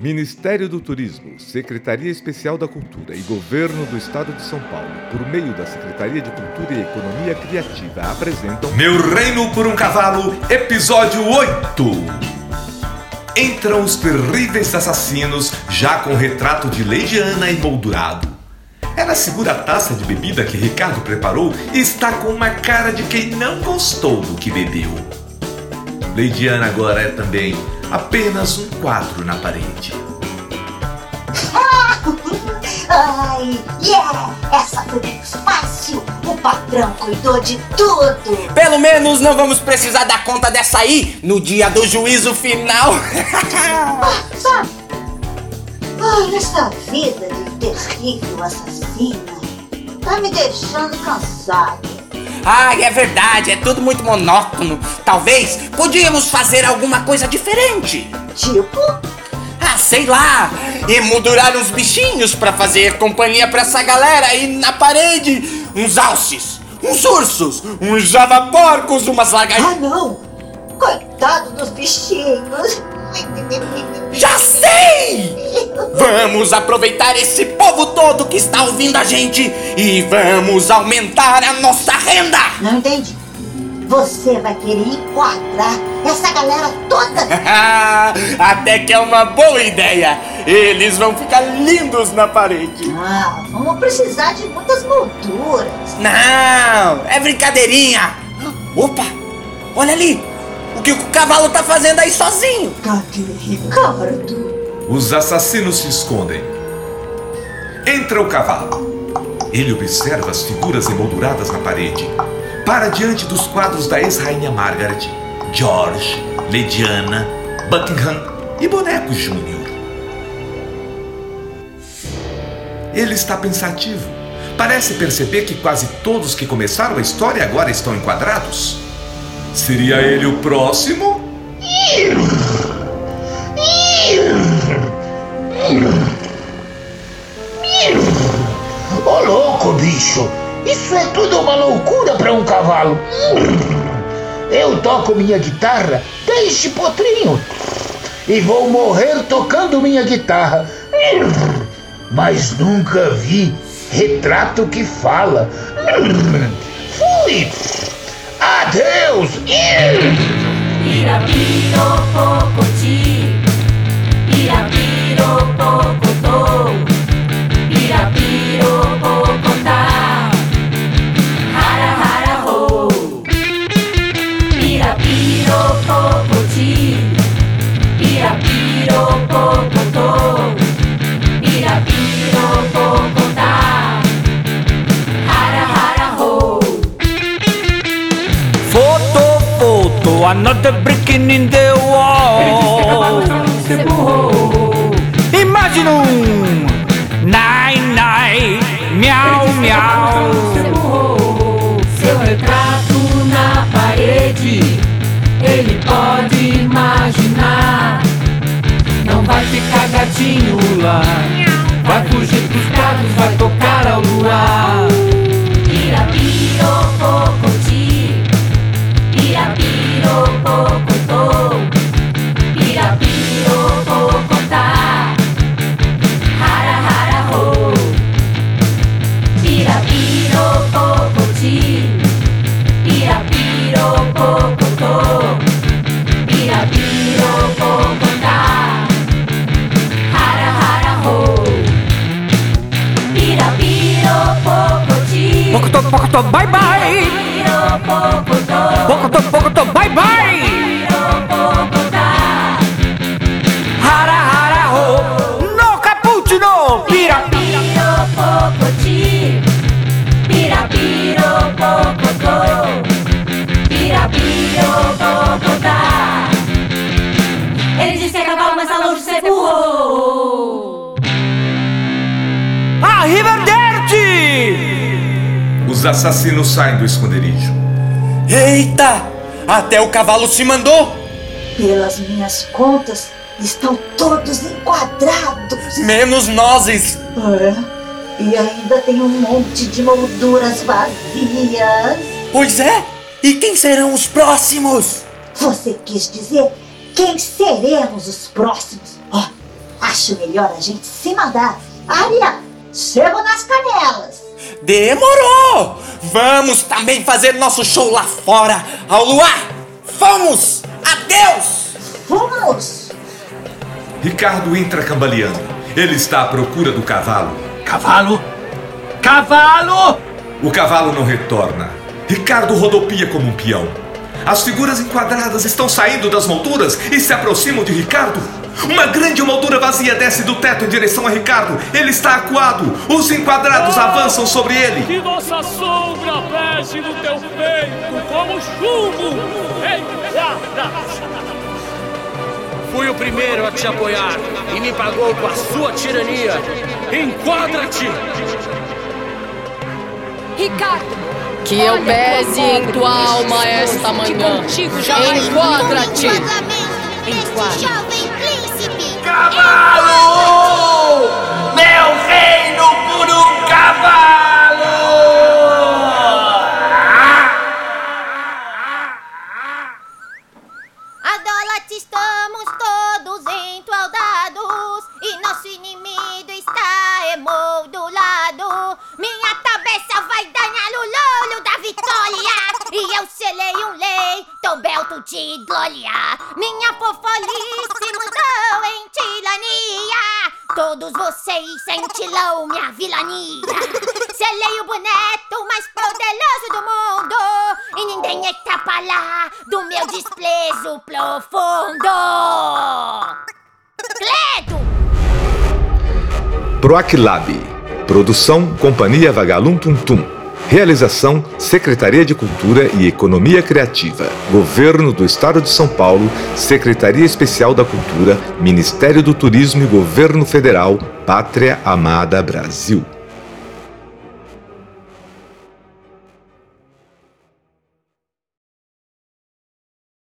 Ministério do Turismo, Secretaria Especial da Cultura e Governo do Estado de São Paulo, por meio da Secretaria de Cultura e Economia Criativa, apresentam Meu Reino por um Cavalo, episódio 8. Entram os terríveis assassinos, já com retrato de Leidiana emoldurado. Ela segura a taça de bebida que Ricardo preparou e está com uma cara de quem não gostou do que bebeu. Leidiana agora é também apenas um quadro na parede. Ai, yeah! Essa foi menos fácil! O patrão cuidou de tudo! Pelo menos não vamos precisar dar conta dessa aí no dia do juízo final. Ah, sabe? Ai, essa vida de terrível assassina tá me deixando cansado. Ai, é verdade, é tudo muito monótono. Talvez podíamos fazer alguma coisa diferente. Tipo, Ah, sei lá, emoldurar uns bichinhos pra fazer companhia pra essa galera aí na parede. Uns alces, uns ursos, uns javaporcos, umas ah lagartixas. não! Coitado dos bichinhos! Já sei! Vamos aproveitar esse povo todo que está ouvindo a gente e vamos aumentar a nossa renda! Não entendi. Você vai querer enquadrar essa galera toda? Até que é uma boa ideia! Eles vão ficar lindos na parede! Ah, vamos precisar de muitas molduras. Não, é brincadeirinha! Opa, olha ali! O que o cavalo tá fazendo aí sozinho? Cadê Ricardo? Os assassinos se escondem. Entra o cavalo. Ele observa as figuras emolduradas na parede. Para diante dos quadros da ex-rainha Margaret, George, Lediana, Buckingham e Boneco Júnior. Ele está pensativo. Parece perceber que quase todos que começaram a história agora estão enquadrados. Seria ele o próximo? Ô louco, bicho! Isso é tudo uma loucura pra um cavalo! Eu toco minha guitarra desde potrinho e vou morrer tocando minha guitarra. Mas nunca vi retrato que fala. Fui! Adeus! Pirapirococoti, pirapirococotô, pirapirococotá, hara hara ho. Pirapirococoti, pirapirococotô, pirapirococotá, Photo, photo, another brick in the wall. Imagine um nine, nine, miau, miau. Seu retrato na parede, ele pode imaginar. Não vai ficar gatinho lá, vai fugir pros prados, vai tocar Bye bye. Os assassinos saem do esconderijo. Eita! Até o cavalo se mandou! Pelas minhas contas, estão todos enquadrados. Menos nozes! É, e ainda tem um monte de molduras vazias. Pois é! E quem serão os próximos? Você quis dizer quem seremos os próximos? Ó, a Acho melhor a gente se mandar. Aria, chego nas canelas. Demorou! Vamos também fazer nosso show lá fora, ao luar! Vamos! Adeus! Vamos! Ricardo entra cambaleando. Ele está à procura do cavalo. Cavalo? Cavalo! O cavalo não retorna. Ricardo rodopia como um peão. As figuras enquadradas estão saindo das molduras e se aproximam de Ricardo. Uma grande moldura vazia desce do teto em direção a Ricardo. Ele está acuado. Os enquadrados avançam sobre ele. Que nossa sombra pese no teu peito como chumbo em. Fui o primeiro a te apoiar e me pagou com a sua tirania. Enquadra-te! Ricardo, Que eu pese em tua alma esta manhã. Enquadra-te! príncipe. Cavalo! Meu reino por um cavalo! Adolate, estamos todos entoldados e nosso inimigo está emoldurado. Minha cabeça vai ganhar o lolo da vitória e eu selei um belto de glória. Minha fofolice mudou em tirania. Todos vocês sentirão minha vilania. Selei o boneto mais poderoso do mundo e ninguém escapa lá do meu desprezo profundo. Credo! Proaclab. Produção Companhia Vagalum Tum Tum. Realização Secretaria de Cultura e Economia Criativa. Governo do Estado de São Paulo, Secretaria Especial da Cultura, Ministério do Turismo e Governo Federal, Pátria Amada Brasil.